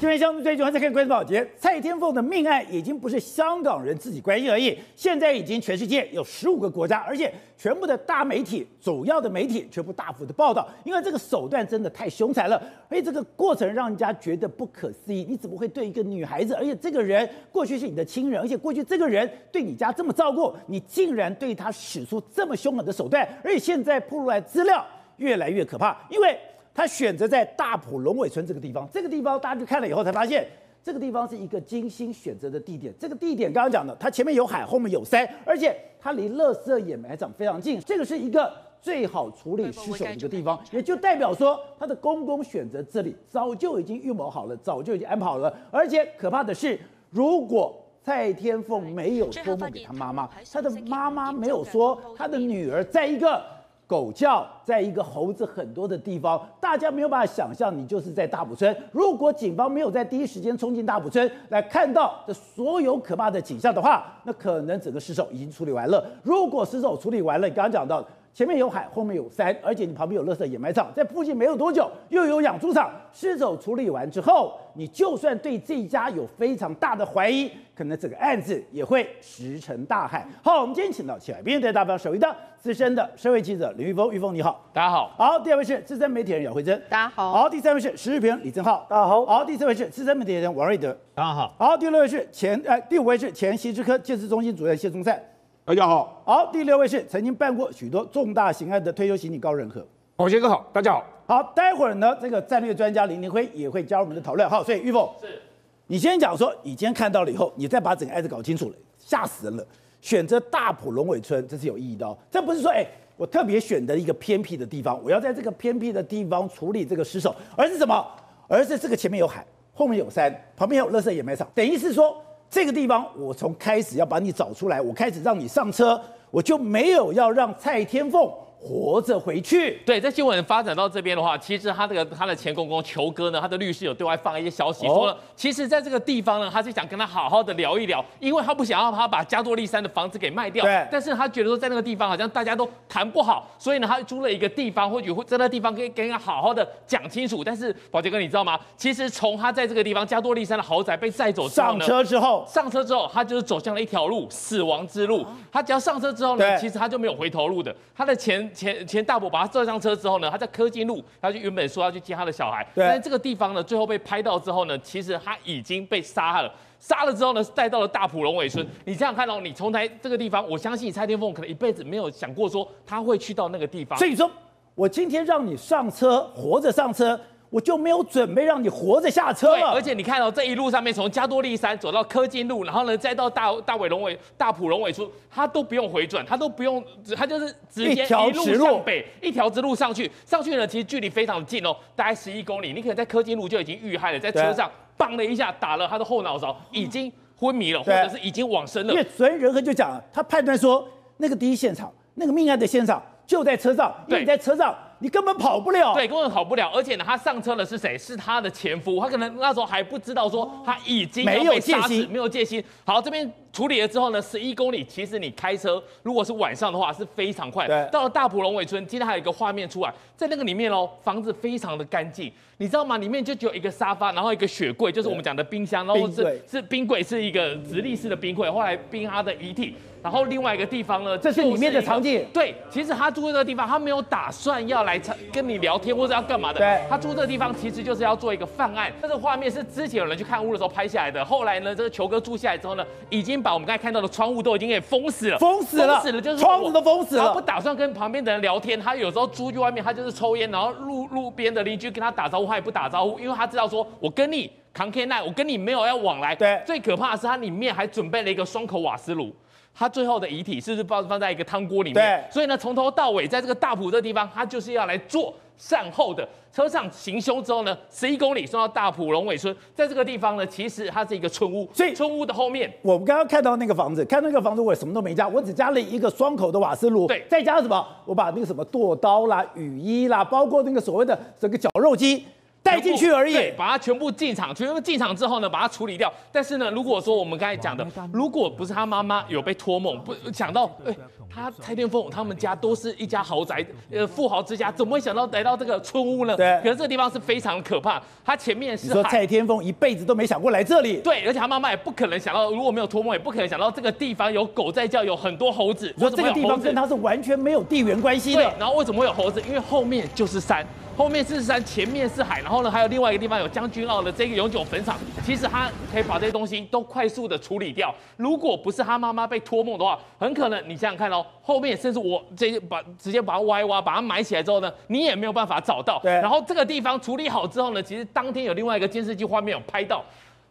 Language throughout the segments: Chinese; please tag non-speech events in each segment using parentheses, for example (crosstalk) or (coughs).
这边相对最重要再看关注保洁，蔡天凤的命案已经不是香港人自己关心而已，现在已经全世界有十五个国家，而且全部的大媒体、主要的媒体全部大幅的报道，因为这个手段真的太凶残了，而且这个过程让人家觉得不可思议。你怎么会对一个女孩子，而且这个人过去是你的亲人，而且过去这个人对你家这么照顾，你竟然对他使出这么凶狠的手段，而且现在曝出来资料越来越可怕，因为。他选择在大埔龙尾村这个地方，这个地方大家去看了以后才发现，这个地方是一个精心选择的地点。这个地点刚刚讲的，它前面有海，后面有山，而且它离乐色掩埋场非常近。这个是一个最好处理尸首的一个地方，也就代表说，他的公公选择这里早就已经预谋好了，早就已经安排好了。而且可怕的是，如果蔡天凤没有托梦给他妈妈，他的妈妈没有说他的女儿在一个。狗叫在一个猴子很多的地方，大家没有办法想象，你就是在大埔村。如果警方没有在第一时间冲进大埔村来看到这所有可怕的景象的话，那可能整个尸首已经处理完了。如果尸首处理完了，你刚刚讲到前面有海，后面有山，而且你旁边有垃圾掩埋场，在附近没有多久又有养猪场。尸首处理完之后，你就算对这一家有非常大的怀疑，可能整个案子也会石沉大海。好，我们今天请到前来宾在大方首位的资深的社会记者林玉峰，玉峰你好，大家好。好，第二位是资深媒体人姚慧珍，大家好。好，第三位是时事评人李正浩，大家好。好，第四位是资深媒体人王瑞德，大家好。好，第六位是前呃，第五位是前西之科建设中心主任谢宗灿，大家好。好，第六位是曾经办过许多重大刑案的退休刑警高仁和，宝杰哥好，大家好。好，待会儿呢，这个战略专家林廷辉也会加入我们的讨论。好，所以玉凤，是你先讲说，你今天看到了以后，你再把整个案子搞清楚了，吓死人了。选择大埔龙尾村，这是有意义的哦。这不是说，哎，我特别选择一个偏僻的地方，我要在这个偏僻的地方处理这个尸首，而是什么？而是这个前面有海，后面有山，旁边有垃圾掩埋场，等于是说，这个地方我从开始要把你找出来，我开始让你上车，我就没有要让蔡天凤。活着回去。对，在新闻发展到这边的话，其实他这个他的前公公球哥呢，他的律师有对外放一些消息，说了，其实在这个地方呢，他是想跟他好好的聊一聊，因为他不想要他把加多利山的房子给卖掉。对。但是他觉得说在那个地方好像大家都谈不好，所以呢，他租了一个地方，或许会在那个地方可以跟他好好的讲清楚。但是宝杰哥，你知道吗？其实从他在这个地方加多利山的豪宅被载走之后呢，上车之后，上车之后，他就是走向了一条路，死亡之路。他只要上车之后呢，其实他就没有回头路的。他的前前前大伯。把他坐上车之后呢，他在科技路，他就原本说要去接他的小孩，但是这个地方呢，最后被拍到之后呢，其实他已经被杀了。杀了之后呢，带到了大埔龙尾村。你这样看到，你从台这个地方，我相信蔡天凤可能一辈子没有想过说他会去到那个地方。所以说，我今天让你上车，活着上车。我就没有准备让你活着下车了。而且你看到、哦、这一路上面，从加多利山走到科金路，然后呢，再到大大尾龙尾大埔龙尾处，他都不用回转，他都不用，他就是直接一路向北，一条直路上去。上去呢，其实距离非常近哦，大概十一公里。你可能在科金路就已经遇害了，在车上砰的一下打了他的后脑勺，已经昏迷了，或者是已经往生了。因为昨天仁和就讲，他判断说那个第一现场，那个命案的现场就在车上，因为你在车上。你根本跑不了，对，根本跑不了。而且呢，他上车的是谁？是他的前夫。他可能那时候还不知道说他已经没有戒心，没有戒心。好，这边处理了之后呢，十一公里，其实你开车如果是晚上的话是非常快。对，到了大埔龙尾村，今天还有一个画面出来，在那个里面哦，房子非常的干净，你知道吗？里面就只有一个沙发，然后一个雪柜，就是我们讲的冰箱，然后是是冰柜，是一个直立式的冰柜，后来冰他的遗体。然后另外一个地方呢，这是里面的场景。对，其实他住这个地方，他没有打算要来跟你聊天或者要干嘛的。对，他住这个地方其实就是要做一个犯案。这个画面是之前有人去看屋的时候拍下来的。后来呢，这个球哥住下来之后呢，已经把我们刚才看到的窗户都已经给封死了。封死了，封死了，就是窗户都封死了。他不打算跟旁边的人聊天，他有时候出去外面，他就是抽烟，然后路路边的邻居跟他打招呼，他也不打招呼，因为他知道说，我跟你扛 K 奈，我跟你没有要往来。对，最可怕的是他里面还准备了一个双口瓦斯炉。他最后的遗体是不是放放在一个汤锅里面？对。所以呢，从头到尾，在这个大埔这个地方，他就是要来做善后的。车上行凶之后呢，十一公里送到大埔龙尾村，在这个地方呢，其实它是一个村屋。所以村屋的后面，我们刚刚看到那个房子，看那个房子，我什么都没加，我只加了一个双口的瓦斯炉。对。再加上什么？我把那个什么剁刀啦、雨衣啦，包括那个所谓的这个绞肉机。带进去而已，对，把它全部进场，全部进场之后呢，把它处理掉。但是呢，如果说我们刚才讲的，如果不是他妈妈有被托梦，不想到，哎。他蔡天凤他们家都是一家豪宅，呃，富豪之家，怎么会想到来到这个村屋呢？对。可是这个地方是非常可怕，他前面是海。说蔡天凤一辈子都没想过来这里。对，而且他妈妈也不可能想到，如果没有托梦，也不可能想到这个地方有狗在叫，有很多猴子。说这个地方跟他是完全没有地缘关系的。对。然后为什么会有猴子？因为后面就是山。后面是山，前面是海，然后呢，还有另外一个地方有将军澳的这个永久坟场。其实他可以把这些东西都快速的处理掉。如果不是他妈妈被托梦的话，很可能你想想看哦，后面甚至我这些把直接把它挖一挖，把它埋起来之后呢，你也没有办法找到。对。然后这个地方处理好之后呢，其实当天有另外一个监视器画面有拍到，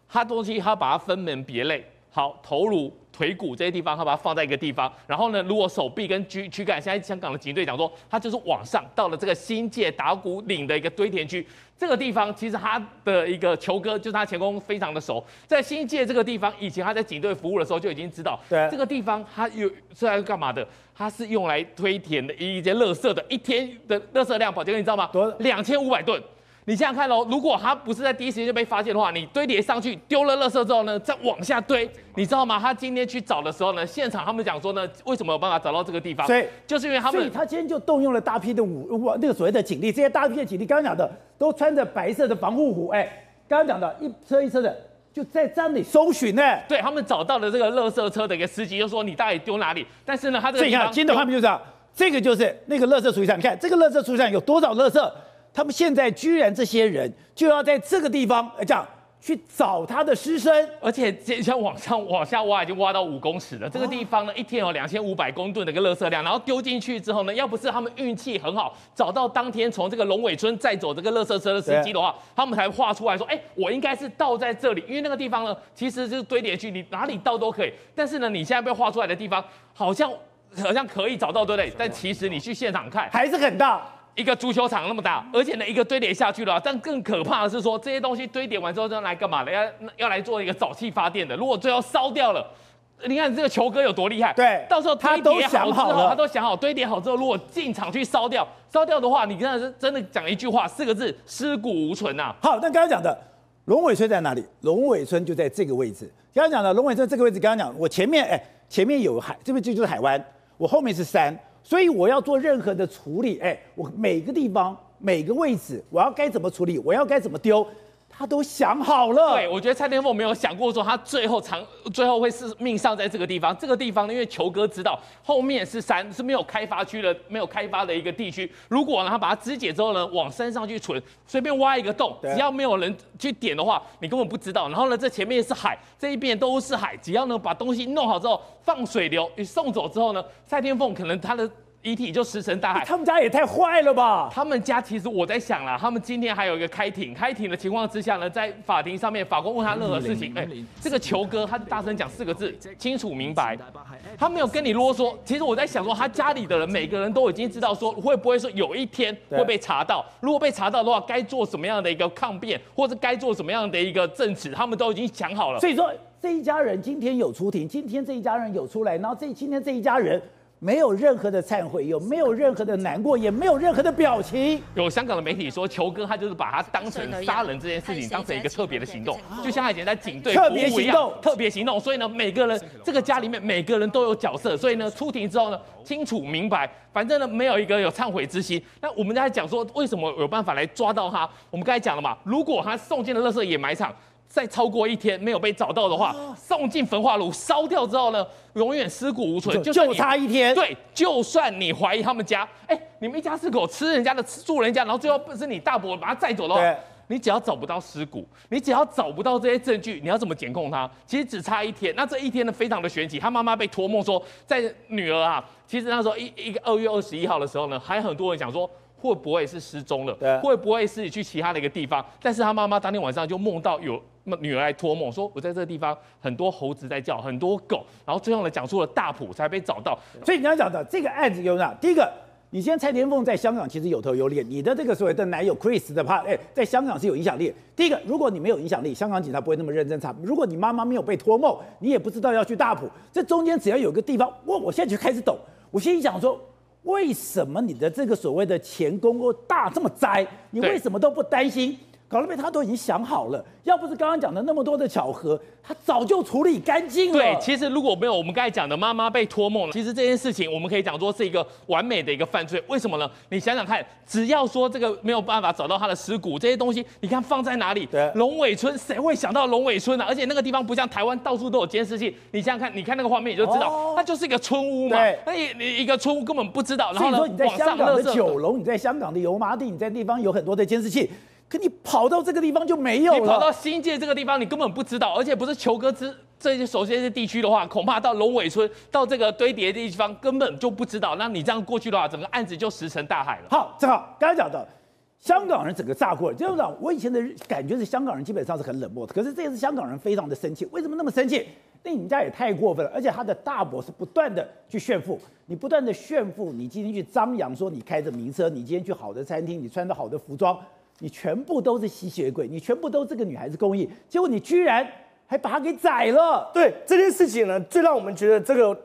他东西他把它分门别类。好，头颅、腿骨这些地方，他把它放在一个地方。然后呢，如果手臂跟躯躯干，现在香港的警队讲说，他就是往上到了这个新界打鼓岭的一个堆填区。这个地方其实他的一个球哥，就是他前功非常的熟，在新界这个地方，以前他在警队服务的时候就已经知道，对，这个地方他有是来干嘛的？他是用来堆填的一些垃圾的，一天的垃圾量，宝杰哥你知道吗？多两千五百吨。你想想看哦，如果他不是在第一时间就被发现的话，你堆叠上去丢了垃圾之后呢，再往下堆，你知道吗？他今天去找的时候呢，现场他们讲说呢，为什么有办法找到这个地方？所以就是因为他们，所以他今天就动用了大批的武，那个所谓的警力，这些大批的警力，刚刚讲的都穿着白色的防护服，哎，刚刚讲的一车一车的就在这里搜寻呢。对，他们找到了这个垃圾车的一个司机，就说你到底丢哪里？但是呢，他这个你看今天的画面就这样，这个就是那个垃圾处理站，你看这个垃圾处理站有多少垃圾？他们现在居然这些人就要在这个地方这样去找他的尸身，而且这像往上往下挖，已经挖到五公尺了。这个地方呢，一天有两千五百公吨的一个垃圾量，然后丢进去之后呢，要不是他们运气很好，找到当天从这个龙尾村载走这个垃圾车的司机的话，他们才画出来说，哎，我应该是倒在这里，因为那个地方呢，其实就是堆叠区，你哪里倒都可以。但是呢，你现在被画出来的地方，好像好像可以找到，对不对？但其实你去现场看，还是很大。一个足球场那么大，而且呢，一个堆叠下去了。但更可怕的是说，这些东西堆叠完之后，要来干嘛的？要要来做一个沼气发电的。如果最后烧掉了，你看这个球哥有多厉害？对，到时候他都想好了，他都想好堆叠好之后，如果进场去烧掉，烧掉的话，你真的是真的讲一句话，四个字：尸骨无存呐、啊。好，那刚刚讲的龙尾村在哪里？龙尾村就在这个位置。刚刚讲的龙尾村这个位置，刚刚讲我前面哎，前面有海，这边就就是海湾，我后面是山。所以我要做任何的处理，哎，我每个地方每个位置，我要该怎么处理，我要该怎么丢。他都想好了。对，我觉得蔡天凤没有想过说他最后长最后会是命丧在这个地方。这个地方呢，因为球哥知道后面是山，是没有开发区的，没有开发的一个地区。如果呢他把它肢解之后呢，往山上去存，随便挖一个洞，只要没有人去点的话，你根本不知道。然后呢，这前面是海，这一边都是海，只要呢把东西弄好之后，放水流，你送走之后呢，蔡天凤可能他的。遗体就石沉大海，他们家也太坏了吧！他们家其实我在想啦，他们今天还有一个开庭，开庭的情况之下呢，在法庭上面，法官问他任何事情，哎，这个球哥他就大声讲四个字，清楚明白，他没有跟你啰嗦。其实我在想说，他家里的人每个人都已经知道说，会不会说有一天会被查到？如果被查到的话，该做什么样的一个抗辩，或者该做什么样的一个证词，他们都已经想好了。所以说，这一家人今天有出庭，今天这一家人有出来，然后这今天这一家人。没有任何的忏悔，有没有任何的难过，也没有任何的表情。有香港的媒体说，球哥他就是把他当成杀人这件事情当成一个特别的行动，就像他以前在警队特别行动，特别行动。所以呢，每个人这个家里面每个人都有角色，所以呢，出庭之后呢，清楚明白，反正呢，没有一个有忏悔之心。那我们在讲说，为什么有办法来抓到他？我们刚才讲了嘛，如果他送进了垃圾掩埋场。再超过一天没有被找到的话，送进焚化炉烧掉之后呢，永远尸骨无存。就就差一天。对，就算你怀疑他们家，哎，你们一家四口吃人家的，吃住人家，然后最后不是你大伯把他载走的话，你只要找不到尸骨，你只要找不到这些证据，你要怎么检控他？其实只差一天。那这一天呢，非常的玄奇。他妈妈被托梦说，在女儿啊，其实那时候一一个二月二十一号的时候呢，还很多人想说。会不会是失踪了？对，会不会是去其他的一个地方？但是他妈妈当天晚上就梦到有女儿来托梦，说我在这个地方很多猴子在叫，很多狗，然后最后呢讲出了大埔才被找到。所以你要讲的这个案子有哪？第一个，你现在蔡天凤在香港其实有头有脸，你的这个所谓的男友 Chris 的话，哎，在香港是有影响力。第一个，如果你没有影响力，香港警察不会那么认真查。如果你妈妈没有被托梦，你也不知道要去大埔，这中间只要有个地方，哇我现在就开始抖，我心里想说。为什么你的这个所谓的前功大这么栽？你为什么都不担心搞了半天他都已经想好了，要不是刚刚讲的那么多的巧合，他早就处理干净了。对，其实如果没有我们刚才讲的妈妈被托梦了，其实这件事情我们可以讲说是一个完美的一个犯罪。为什么呢？你想想看，只要说这个没有办法找到他的尸骨，这些东西你看放在哪里？对，龙尾村谁会想到龙尾村呢、啊？而且那个地方不像台湾到处都有监视器，你想想看，你看那个画面你就知道，哦、它就是一个村屋嘛。对，那一一个村屋根本不知道。然后呢，你在香港的九龙，你在香港的油麻地，你在地方有很多的监视器。可你跑到这个地方就没有了。你跑到新界这个地方，你根本不知道，而且不是球哥之这些首先是地区的话，恐怕到龙尾村到这个堆叠的地方根本就不知道。那你这样过去的话，整个案子就石沉大海了。好，正好刚才讲到，香港人整个炸锅。这样讲，我以前的感觉是香港人基本上是很冷漠的，可是这次香港人非常的生气。为什么那么生气？那你们家也太过分了，而且他的大伯是不断的去炫富，你不断的炫富，你今天去张扬说你开着名车，你今天去好的餐厅，你穿着好的服装。你全部都是吸血鬼，你全部都是这个女孩子公益，结果你居然还把她给宰了。对这件事情呢，最让我们觉得这个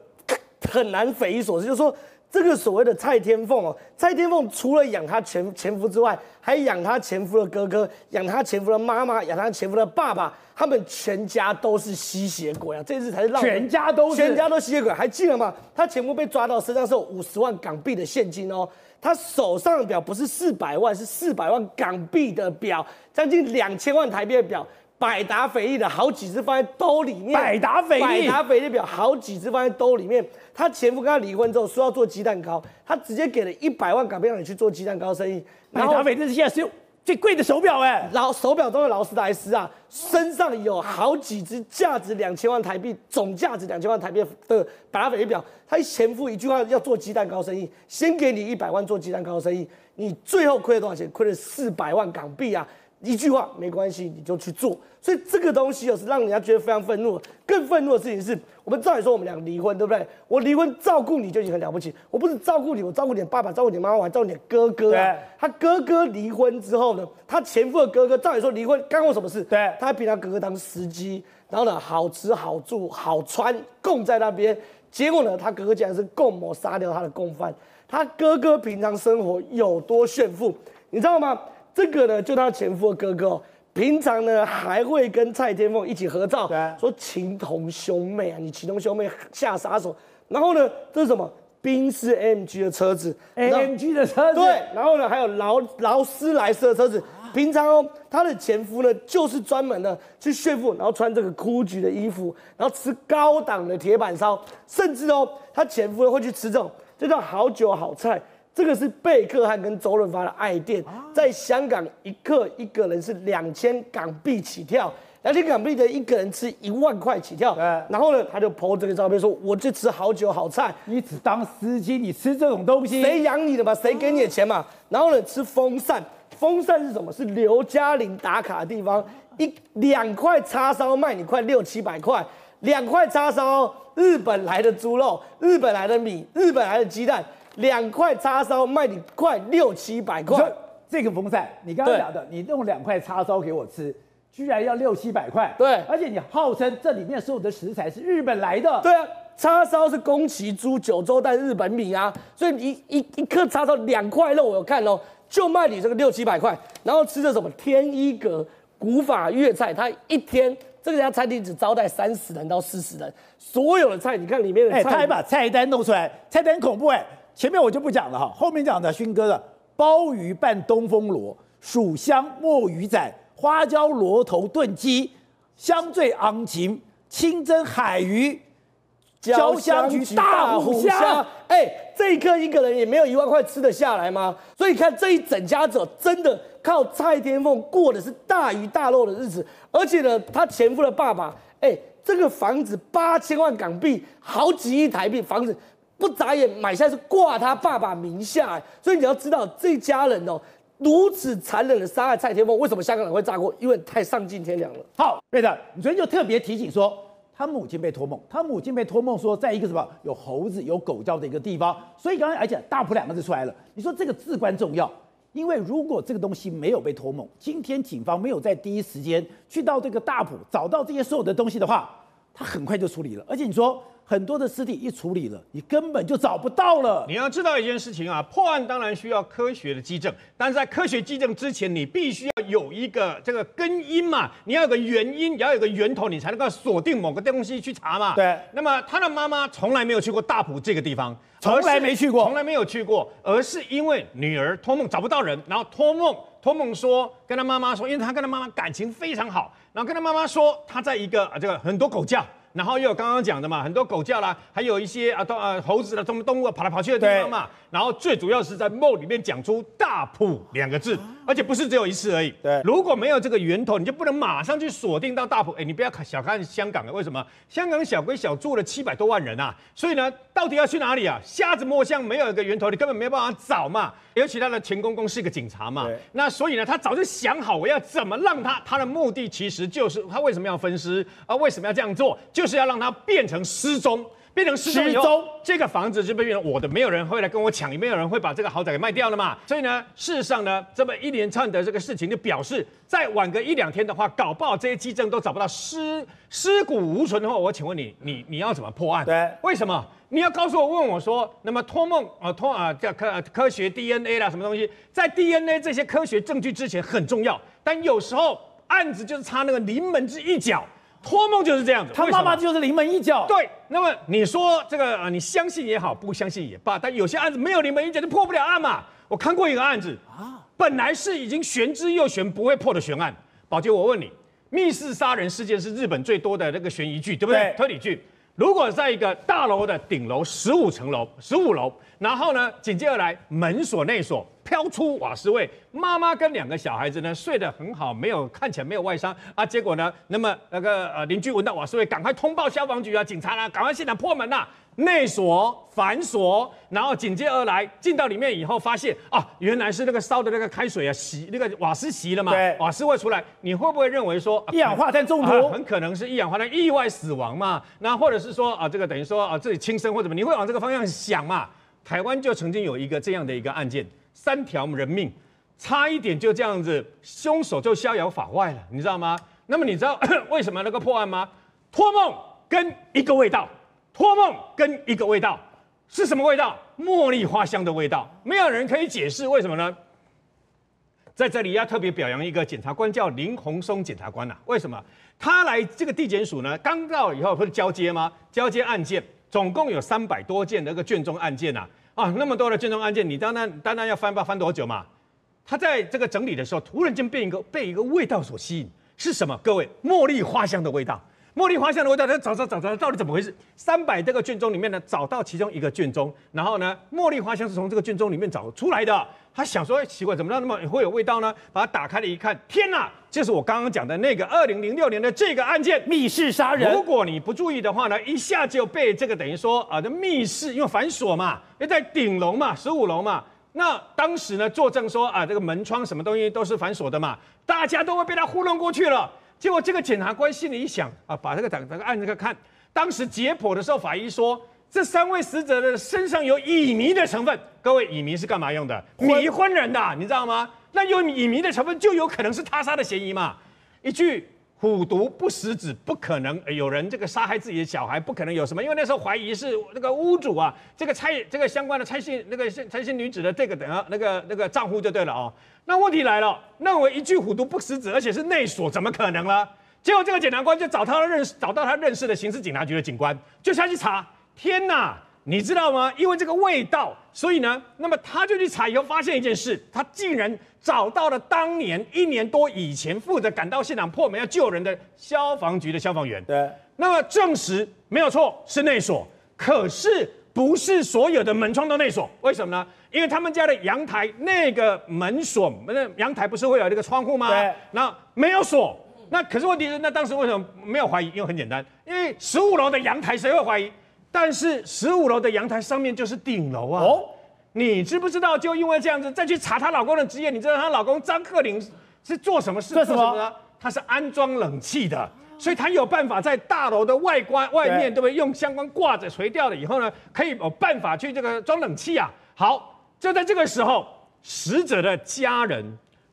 很难匪夷所思，就是说这个所谓的蔡天凤哦，蔡天凤除了养她前前夫之外，还养她前夫的哥哥，养她前夫的妈妈，养她前夫的爸爸，他们全家都是吸血鬼啊！这次才是让全家都是全家都吸血鬼，还记得吗？他前夫被抓到身上是有五十万港币的现金哦。他手上的表不是四百万，是四百万港币的表，将近两千万台币的表，百达翡丽的好几只放在兜里面。百达翡丽，百达翡丽表好几只放在兜里面。他前夫跟他离婚之后说要做鸡蛋糕，他直接给了一百万港币让你去做鸡蛋糕生意。百达翡丽是现在是。最贵的手表哎，劳手表中的劳斯莱斯啊，身上有好几只价值两千万台币，总价值两千万台币的百达翡丽表。他前夫一句话要做鸡蛋糕生意，先给你一百万做鸡蛋糕生意，你最后亏了多少钱？亏了四百万港币啊！一句话没关系，你就去做。所以这个东西哦，是让人家觉得非常愤怒。更愤怒的事情是，我们照理说我们俩离婚，对不对？我离婚照顾你就已经很了不起。我不是照顾你，我照顾你的爸爸，照顾你妈妈，我还照顾你的哥哥啊。他哥哥离婚之后呢，他前夫的哥哥，照理说离婚干我什么事？对，他还比他哥哥当司机，然后呢，好吃好住好穿，供在那边。结果呢，他哥哥竟然是共谋杀掉他的共犯。他哥哥平常生活有多炫富，你知道吗？这个呢，就他前夫的哥哥，平常呢还会跟蔡天凤一起合照，说情同兄妹啊，你情同兄妹下杀手。然后呢，这是什么？宾士 AMG 的车子，AMG 的车子。对，然后呢，还有劳劳斯莱斯的车子。平常哦，他的前夫呢，就是专门呢去炫富，然后穿这个 GUCCI 的衣服，然后吃高档的铁板烧，甚至哦，他前夫呢会去吃这种，这叫好酒好菜。这个是贝克汉跟周润发的爱店，在香港一客一个人是两千港币起跳，两千港币的一个人吃一万块起跳。然后呢，他就 po 这个照片说：“我就吃好酒好菜，你只当司机，你吃这种东西，谁养你的嘛？谁给你的钱嘛？”然后呢，吃风扇，风扇是什么？是刘嘉玲打卡的地方，一两块叉烧卖你快六七百块，两块叉烧，日本来的猪肉，日本来的米，日本来的鸡蛋。两块叉烧卖你快六七百块，这个风扇，你刚刚讲的，你弄两块叉烧给我吃，居然要六七百块，对，而且你号称这里面所有的食材是日本来的，对啊，叉烧是宫崎猪九州蛋日本米啊，所以一一一颗叉烧两块肉，我有看哦，就卖你这个六七百块，然后吃的什么天一阁古法粤菜，他一天这个家餐厅只招待三十人到四十人，所有的菜你看里面的菜，哎，他还把菜单弄出来，菜单很恐怖哎。前面我就不讲了哈，后面讲的勋哥的鲍鱼拌东风螺、蜀香墨鱼仔、花椒螺头炖鸡、香醉昂琴、清蒸海鱼、焦香菊大虎虾。哎，这一个一个人也没有一万块吃得下来吗？所以看这一整家子真的靠蔡天凤过的是大鱼大肉的日子，而且呢，他前夫的爸爸，哎，这个房子八千万港币，好几亿台币房子。不眨眼买下是挂他爸爸名下，所以你要知道这家人哦，如此残忍的杀害蔡天凤，为什么香港人会炸锅？因为太丧尽天良了。好，对的，你昨天就特别提醒说，他母亲被托梦，他母亲被托梦说，在一个什么有猴子有狗叫的一个地方，所以刚才而且大埔两个字出来了。你说这个至关重要，因为如果这个东西没有被托梦，今天警方没有在第一时间去到这个大埔找到这些所有的东西的话，他很快就处理了。而且你说。很多的尸体一处理了，你根本就找不到了。你要知道一件事情啊，破案当然需要科学的基证，但是在科学基证之前，你必须要有一个这个根因嘛，你要有个原因，你要有个源头，你才能够锁定某个东西去查嘛。对。那么他的妈妈从来没有去过大埔这个地方，从来没去过，从来没有去过，而是因为女儿托梦找不到人，然后托梦托梦说跟他妈妈说，因为他跟他妈妈感情非常好，然后跟他妈妈说他在一个啊这个很多狗叫。然后又有刚刚讲的嘛，很多狗叫啦，还有一些啊动啊猴子的动动物跑来跑去的地方嘛。然后最主要是在梦里面讲出“大埔”两个字，而且不是只有一次而已。对，如果没有这个源头，你就不能马上去锁定到大埔。哎，你不要看小看香港啊，为什么？香港小归小，住了七百多万人啊，所以呢，到底要去哪里啊？瞎子摸象，没有一个源头，你根本没有办法找嘛。尤其他的前公公是一个警察嘛，那所以呢，他早就想好我要怎么让他，他的目的其实就是他为什么要分尸啊？为什么要这样做？就是要让它变成失踪。变成失踪这个房子就被变成我的，没有人会来跟我抢，也没有人会把这个豪宅给卖掉了嘛。所以呢，事实上呢，这么一连串的这个事情就表示，再晚个一两天的话，搞不好这些基证都找不到尸尸骨无存的话，我请问你，你你要怎么破案？对，为什么？你要告诉我，问我说，那么托梦啊，托啊叫科科学 DNA 啦，什么东西，在 DNA 这些科学证据之前很重要，但有时候案子就是差那个临门之一脚。托梦就是这样子，他妈妈就是临门一脚。对，那么你说这个啊，你相信也好，不相信也罢，但有些案子没有临门一脚就破不了案嘛。我看过一个案子啊，本来是已经悬之又悬，不会破的悬案。宝杰，我问你，密室杀人事件是日本最多的那个悬疑剧，对不对？推理剧。如果在一个大楼的顶楼十五层楼，十五楼，然后呢，紧接而来门锁内锁。飘出瓦斯味，妈妈跟两个小孩子呢睡得很好，没有看起来没有外伤啊。结果呢，那么那个呃邻居闻到瓦斯味，赶快通报消防局啊、警察啦、啊，赶快现场破门呐、啊，内锁反锁，然后紧接而来进到里面以后，发现啊，原来是那个烧的那个开水啊，洗那个瓦斯熄了嘛，瓦斯味出来，你会不会认为说、啊、一氧化碳中毒、啊？很可能是一氧化碳意外死亡嘛？那或者是说啊，这个等于说啊自己轻生或者什么，你会往这个方向想嘛？台湾就曾经有一个这样的一个案件。三条人命，差一点就这样子，凶手就逍遥法外了，你知道吗？那么你知道 (coughs) 为什么那个破案吗？托梦跟一个味道，托梦跟一个味道是什么味道？茉莉花香的味道，没有人可以解释为什么呢？在这里要特别表扬一个检察官，叫林鸿松检察官呐、啊。为什么？他来这个地检署呢？刚到以后不是交接吗？交接案件总共有三百多件那个卷宗案件呐、啊。啊，那么多的卷宗案件，你单单单单要翻吧，翻多久嘛？他在这个整理的时候，突然间被一个被一个味道所吸引，是什么？各位，茉莉花香的味道，茉莉花香的味道，他找找找找，到底怎么回事？三百多个卷宗里面呢，找到其中一个卷宗，然后呢，茉莉花香是从这个卷宗里面找出来的。他想说，奇怪，怎么那么会有味道呢？把它打开了一看，天哪！就是我刚刚讲的那个二零零六年的这个案件，密室杀人。如果你不注意的话呢，一下就被这个等于说啊，这密室因为反锁嘛，因为在顶楼嘛，十五楼嘛。那当时呢，作证说啊，这个门窗什么东西都是反锁的嘛，大家都会被他糊弄过去了。结果这个检察官心里一想啊，把这个档这个案子看，当时解剖的时候，法医说。这三位死者的身上有乙醚的成分，各位，乙醚是干嘛用的？迷昏人的，你知道吗？那有乙醚的成分，就有可能是他杀的嫌疑嘛。一句“虎毒不食子”，不可能有人这个杀害自己的小孩，不可能有什么，因为那时候怀疑是那个屋主啊，这个蔡这个相关的蔡姓那个蔡姓女子的这个等那个那个账户就对了哦。那问题来了，认为一句“虎毒不食子”，而且是内锁，怎么可能呢？结果这个检察官就找他认识找到他认识的刑事警察局的警官，就下去查。天呐，你知道吗？因为这个味道，所以呢，那么他就去采油，发现一件事，他竟然找到了当年一年多以前负责赶到现场破门要救人的消防局的消防员。对，那么证实没有错，是内锁，可是不是所有的门窗都内锁，为什么呢？因为他们家的阳台那个门锁，那阳台不是会有那个窗户吗？对，那没有锁，那可是问题是，那当时为什么没有怀疑？因为很简单，因为十五楼的阳台谁会怀疑？但是十五楼的阳台上面就是顶楼啊！哦，你知不知道？就因为这样子，再去查她老公的职业，你知道她老公张克林是做什么事？做什么？呢？他是安装冷气的，所以他有办法在大楼的外观外面，对不对？用相关挂着垂吊的以后呢，可以有办法去这个装冷气啊。好，就在这个时候，死者的家人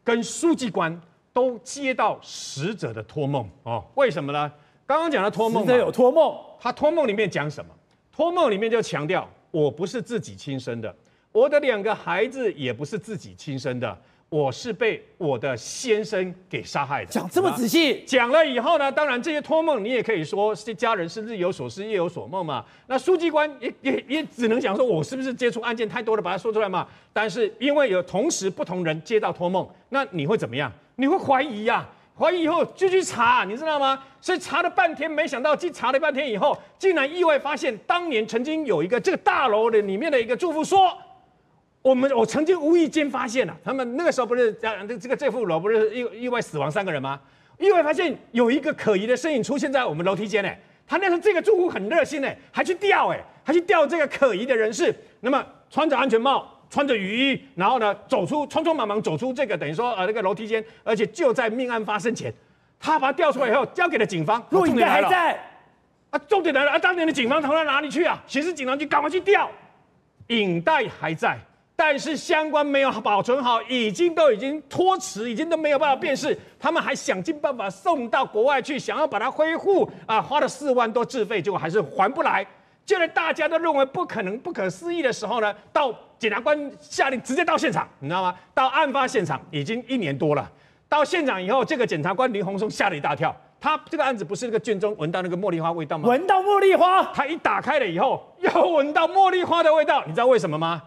跟书记官都接到死者的托梦哦。为什么呢？刚刚讲的托梦，死者有托梦。他托梦里面讲什么？托梦里面就强调，我不是自己亲生的，我的两个孩子也不是自己亲生的。我是被我的先生给杀害的。讲这么仔细，讲了以后呢，当然这些托梦你也可以说是家人是日有所思夜有所梦嘛。那书记官也也也只能讲说，我是不是接触案件太多了，把它说出来嘛？但是因为有同时不同人接到托梦，那你会怎么样？你会怀疑呀、啊，怀疑以后就去查，你知道吗？所以查了半天，没想到去查了半天以后，竟然意外发现当年曾经有一个这个大楼的里面的一个住户说。我们我曾经无意间发现了、啊，他们那个时候不是这这这个这副楼不是意意外死亡三个人吗？意外发现有一个可疑的身影出现在我们楼梯间呢。他那时候这个住户很热心呢，还去调哎，还去调这个可疑的人士。那么穿着安全帽，穿着雨衣，然后呢走出匆匆忙忙走出这个等于说呃那个楼梯间，而且就在命案发生前，他把他调出来以后交给了警方。录影带还在啊，重点来了啊，当年的警方逃到哪里去啊？刑事警察局赶快去调，影带还在。但是相关没有保存好，已经都已经脱磁，已经都没有办法辨识。他们还想尽办法送到国外去，想要把它恢复啊，花了四万多自费，结果还是还不来。就在大家都认为不可能、不可思议的时候呢，到检察官下令直接到现场，你知道吗？到案发现场已经一年多了。到现场以后，这个检察官林鸿松吓了一大跳。他这个案子不是那个卷宗闻到那个茉莉花味道吗？闻到茉莉花，他一打开了以后，又闻到茉莉花的味道。你知道为什么吗？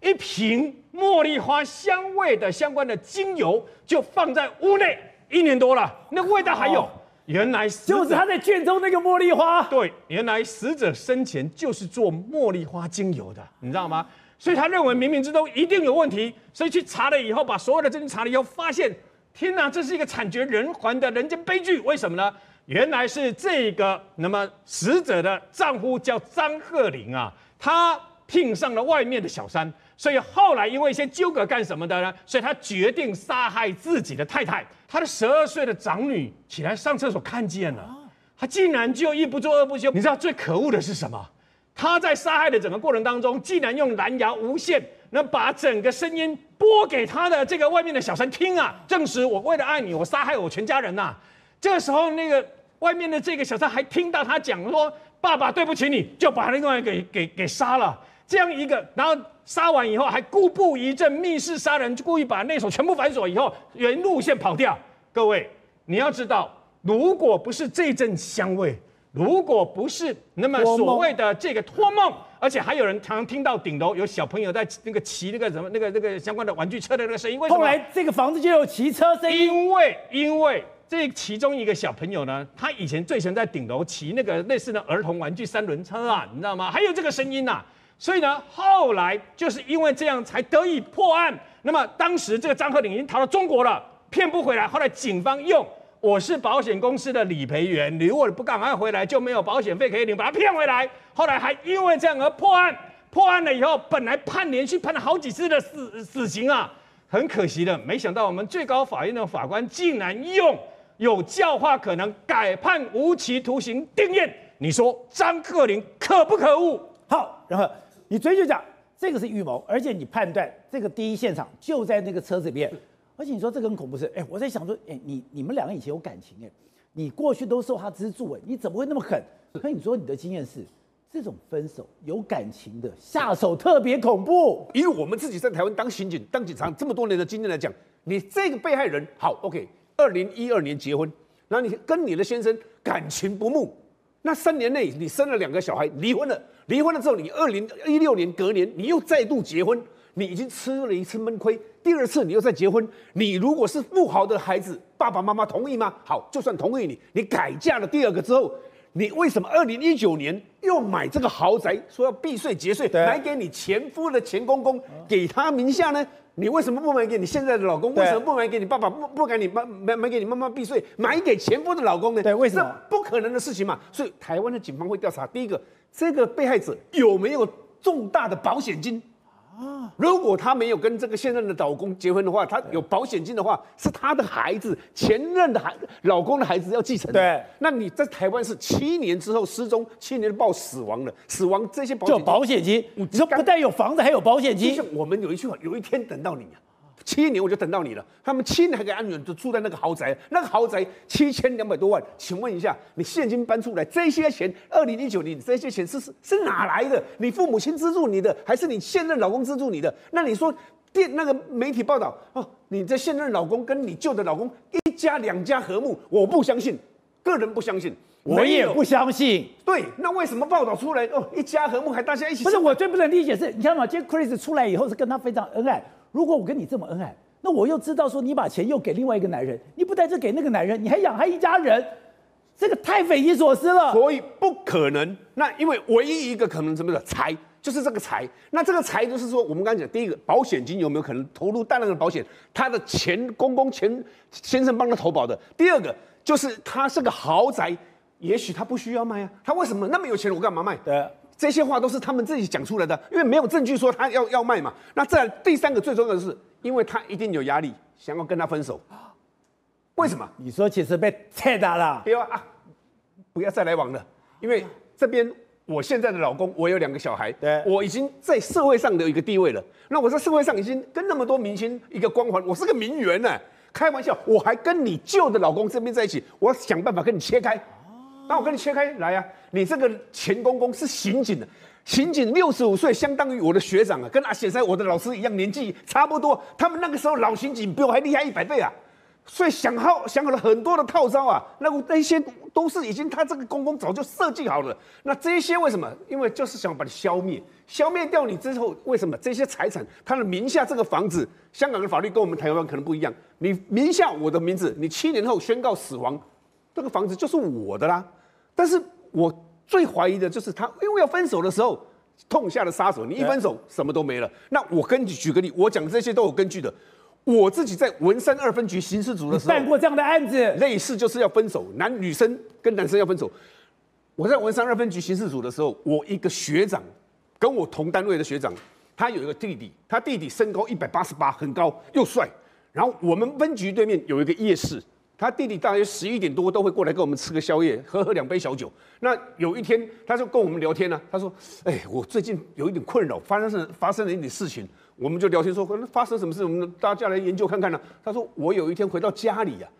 一瓶茉莉花香味的相关的精油就放在屋内一年多了，那味道还有。原来就是他在卷宗那个茉莉花。对，原来死者生前就是做茉莉花精油的，你知道吗？所以他认为冥冥之中一定有问题，所以去查了以后，把所有的证据查了以后，发现天哪，这是一个惨绝人寰的人间悲剧。为什么呢？原来是这个那么死者的丈夫叫张鹤龄啊，他聘上了外面的小三。所以后来因为一些纠葛干什么的呢？所以他决定杀害自己的太太。他的十二岁的长女起来上厕所看见了，他竟然就一不做二不休。你知道最可恶的是什么？他在杀害的整个过程当中，竟然用蓝牙无线，那把整个声音播给他的这个外面的小三听啊，证实我为了爱你，我杀害我全家人呐、啊。这个时候，那个外面的这个小三还听到他讲说：“爸爸对不起你，就把另外一个给给给杀了。”这样一个，然后。杀完以后还故布疑阵，密室杀人，就故意把那锁全部反锁以后，原路线跑掉。各位，你要知道，如果不是这阵香味，如果不是那么所谓的这个托梦，而且还有人常常听到顶楼有小朋友在那个骑那个什么那个那个相关的玩具车的那个声音，为什么？后来这个房子就有骑车声音。因为因为这其中一个小朋友呢，他以前最喜欢在顶楼骑那个类似的儿童玩具三轮车啊，你知道吗？还有这个声音呐、啊。所以呢，后来就是因为这样才得以破案。那么当时这个张鹤龄已经逃到中国了，骗不回来。后来警方用我是保险公司的理赔员，你如果不赶快回来，就没有保险费可以领，把他骗回来。后来还因为这样而破案。破案了以后，本来判连续判了好几次的死死刑啊，很可惜的，没想到我们最高法院的法官竟然用有教化可能，改判无期徒刑定谳。你说张鹤龄可不可恶？好，然后。你追究讲这个是预谋，而且你判断这个第一现场就在那个车子里面，而且你说这个很恐怖是，哎，我在想说，哎，你你们两个以前有感情哎，你过去都受他资助哎，你怎么会那么狠？可你说你的经验是，这种分手有感情的下手特别恐怖，因为我们自己在台湾当刑警、当警察这么多年的经验来讲，你这个被害人好，OK，二零一二年结婚，然后你跟你的先生感情不睦。那三年内你生了两个小孩，离婚了。离婚了之后，你二零一六年隔年你又再度结婚，你已经吃了一次闷亏。第二次你又再结婚，你如果是富豪的孩子，爸爸妈妈同意吗？好，就算同意你，你改嫁了第二个之后，你为什么二零一九年又买这个豪宅，说要避税节税，买给你前夫的前公公，给他名下呢？你为什么不买给你现在的老公？为什么不买给你爸爸？不不给你妈买买给你妈妈避税？买给前夫的老公呢？对，为什么？这不可能的事情嘛。所以台湾的警方会调查，第一个，这个被害者有没有重大的保险金？啊，如果他没有跟这个现任的老公结婚的话，他有保险金的话，是他的孩子前任的孩老公的孩子要继承的。对，那你在台湾是七年之后失踪，七年报死亡了，死亡这些保险就保险金，你说不但有房子，还有保险金。就像我们有一句话，有一天等到你啊，七年我就等到你了。他们七年还给安远就住在那个豪宅，那个豪宅七千两百多万。请问一下，你现金搬出来这些钱，二零一九年这些钱是是是哪来的？你父母亲资助你的，还是你现任老公资助你的？那你说电那个媒体报道哦，你的现任老公跟你旧的老公一家两家和睦，我不相信，个人不相信。我也不相信。对，那为什么报道出来哦，一家和睦还大家一起？不是，我最不能理解是，你看嘛，今天 Chris 出来以后是跟他非常恩爱。如果我跟你这么恩爱，那我又知道说你把钱又给另外一个男人，你不单是给那个男人，你还养他一家人，这个太匪夷所思了。所以不可能。那因为唯一一个可能什么的财，就是这个财。那这个财就是说，我们刚才讲，第一个保险金有没有可能投入大量的保险？他的前公公前先生帮他投保的。第二个就是他是个豪宅。也许他不需要卖啊，他为什么那么有钱？我干嘛卖？对，这些话都是他们自己讲出来的，因为没有证据说他要要卖嘛。那再第三个最重要的是，因为他一定有压力，想要跟他分手。为什么？你说其实被拆打了？对啊，不要再来往了，因为这边我现在的老公，我有两个小孩，对，我已经在社会上的一个地位了。那我在社会上已经跟那么多明星一个光环，我是个名媛呢。开玩笑，我还跟你旧的老公这边在一起，我要想办法跟你切开。那我跟你切开来、啊！你这个前公公是刑警的，刑警六十五岁，相当于我的学长啊，跟阿显生我的老师一样年纪差不多。他们那个时候老刑警比我还厉害一百倍啊！所以想好想好了很多的套招啊，那那些都是已经他这个公公早就设计好了。那这些为什么？因为就是想把你消灭，消灭掉你之后，为什么这些财产，他的名下这个房子，香港的法律跟我们台湾可能不一样。你名下我的名字，你七年后宣告死亡。这个房子就是我的啦，但是我最怀疑的就是他，因为要分手的时候痛下了杀手，你一分手什么都没了。那我跟你举个例，我讲这些都有根据的。我自己在文山二分局刑事组的时候办过这样的案子，类似就是要分手，男女生跟男生要分手。我在文山二分局刑事组的时候，我一个学长跟我同单位的学长，他有一个弟弟，他弟弟身高一百八十八，很高又帅。然后我们分局对面有一个夜市。他弟弟大约十一点多都会过来跟我们吃个宵夜，喝喝两杯小酒。那有一天，他就跟我们聊天呢、他说：“哎，我最近有一点困扰，发生发生了一点事情。”我们就聊天说：“发生什么事？我们大家来研究看看呢、”他说：“我有一天回到家里呀、啊，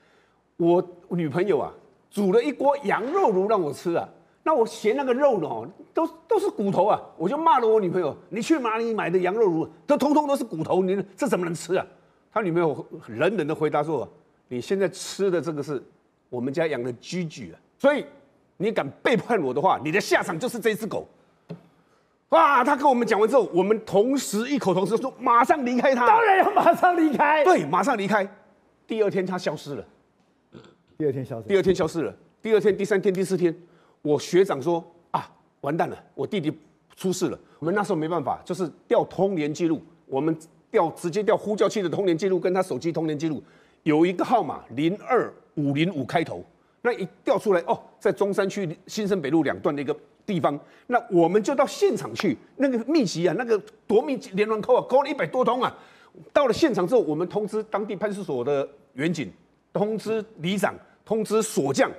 我女朋友啊煮了一锅羊肉炉让我吃啊。那我嫌那个肉呢，都都是骨头啊，我就骂了我女朋友：‘你去哪里买的羊肉炉？都通通都是骨头，你这怎么能吃啊？’他女朋友冷冷的回答说。”你现在吃的这个是我们家养的居居啊，所以你敢背叛我的话，你的下场就是这只狗。哇！他跟我们讲完之后，我们同时异口同声说，马上离开他。当然要马上离开。对，马上离开。第二天他消失了。第二天消失。第二天消失了。第二天、第三天、第四天，我学长说啊，完蛋了，我弟弟出事了。我们那时候没办法，就是调通联记录，我们调直接调呼叫器的通联记录，跟他手机通联记录。有一个号码零二五零五开头，那一调出来哦，在中山区新生北路两段的一个地方，那我们就到现场去，那个密集啊，那个夺命连环扣啊，扣了一百多通啊。到了现场之后，我们通知当地派出所的员警，通知里长，通知锁匠，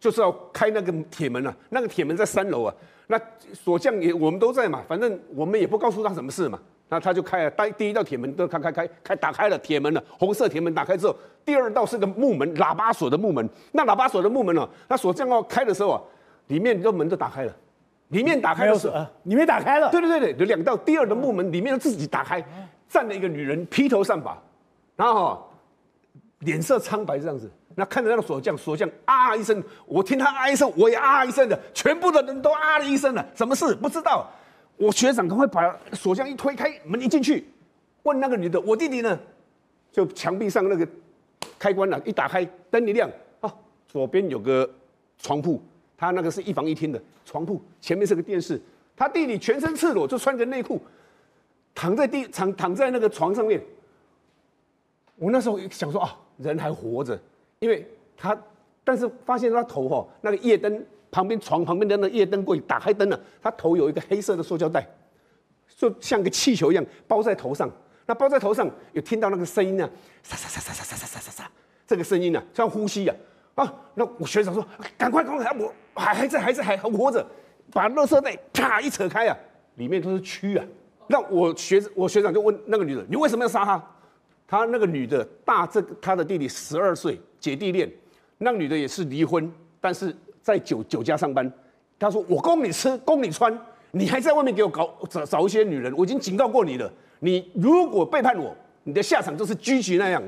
就是要开那个铁门啊，那个铁门在三楼啊，那锁匠也我们都在嘛，反正我们也不告诉他什么事嘛。那他就开了，第一道铁门都开开开开打开了铁门了，红色铁门打开之后，第二道是个木门，喇叭锁的木门。那喇叭锁的木门呢？那锁这样要开的时候啊，里面的门都打开了，里面打开的时候，里面打开了。对对对对，有两道第二的木门，里面自己打开，站了一个女人，披头散发，然后脸色苍白这样子。那看着那个锁匠，锁匠啊一声，我听他啊一声，我也啊一声的，全部的人都啊了一声了，什么事不知道。我学长赶快把锁匠一推开，门一进去，问那个女的：“我弟弟呢？”就墙壁上那个开关了，一打开，灯一亮，啊，左边有个床铺，他那个是一房一厅的床铺，前面是个电视，他弟弟全身赤裸，就穿着内裤，躺在地躺躺在那个床上面。我那时候想说啊，人还活着，因为他，但是发现他头哈那个夜灯。旁边床旁边的那夜灯柜打开灯了，他头有一个黑色的塑胶袋，就像个气球一样包在头上。那包在头上有听到那个声音啊，沙沙沙沙沙沙沙沙沙沙，这个声音啊像呼吸啊啊！那我学长说赶快赶快，我还还在还在还活着，把垃圾袋啪一扯开啊，里面都是蛆啊。那我学我学长就问那个女的，你为什么要杀他？他那个女的大这她的弟弟十二岁，姐弟恋，那个女的也是离婚，但是在酒酒家上班。他说：“我供你吃，供你穿，你还在外面给我搞找找一些女人，我已经警告过你了。你如果背叛我，你的下场就是居局那样。”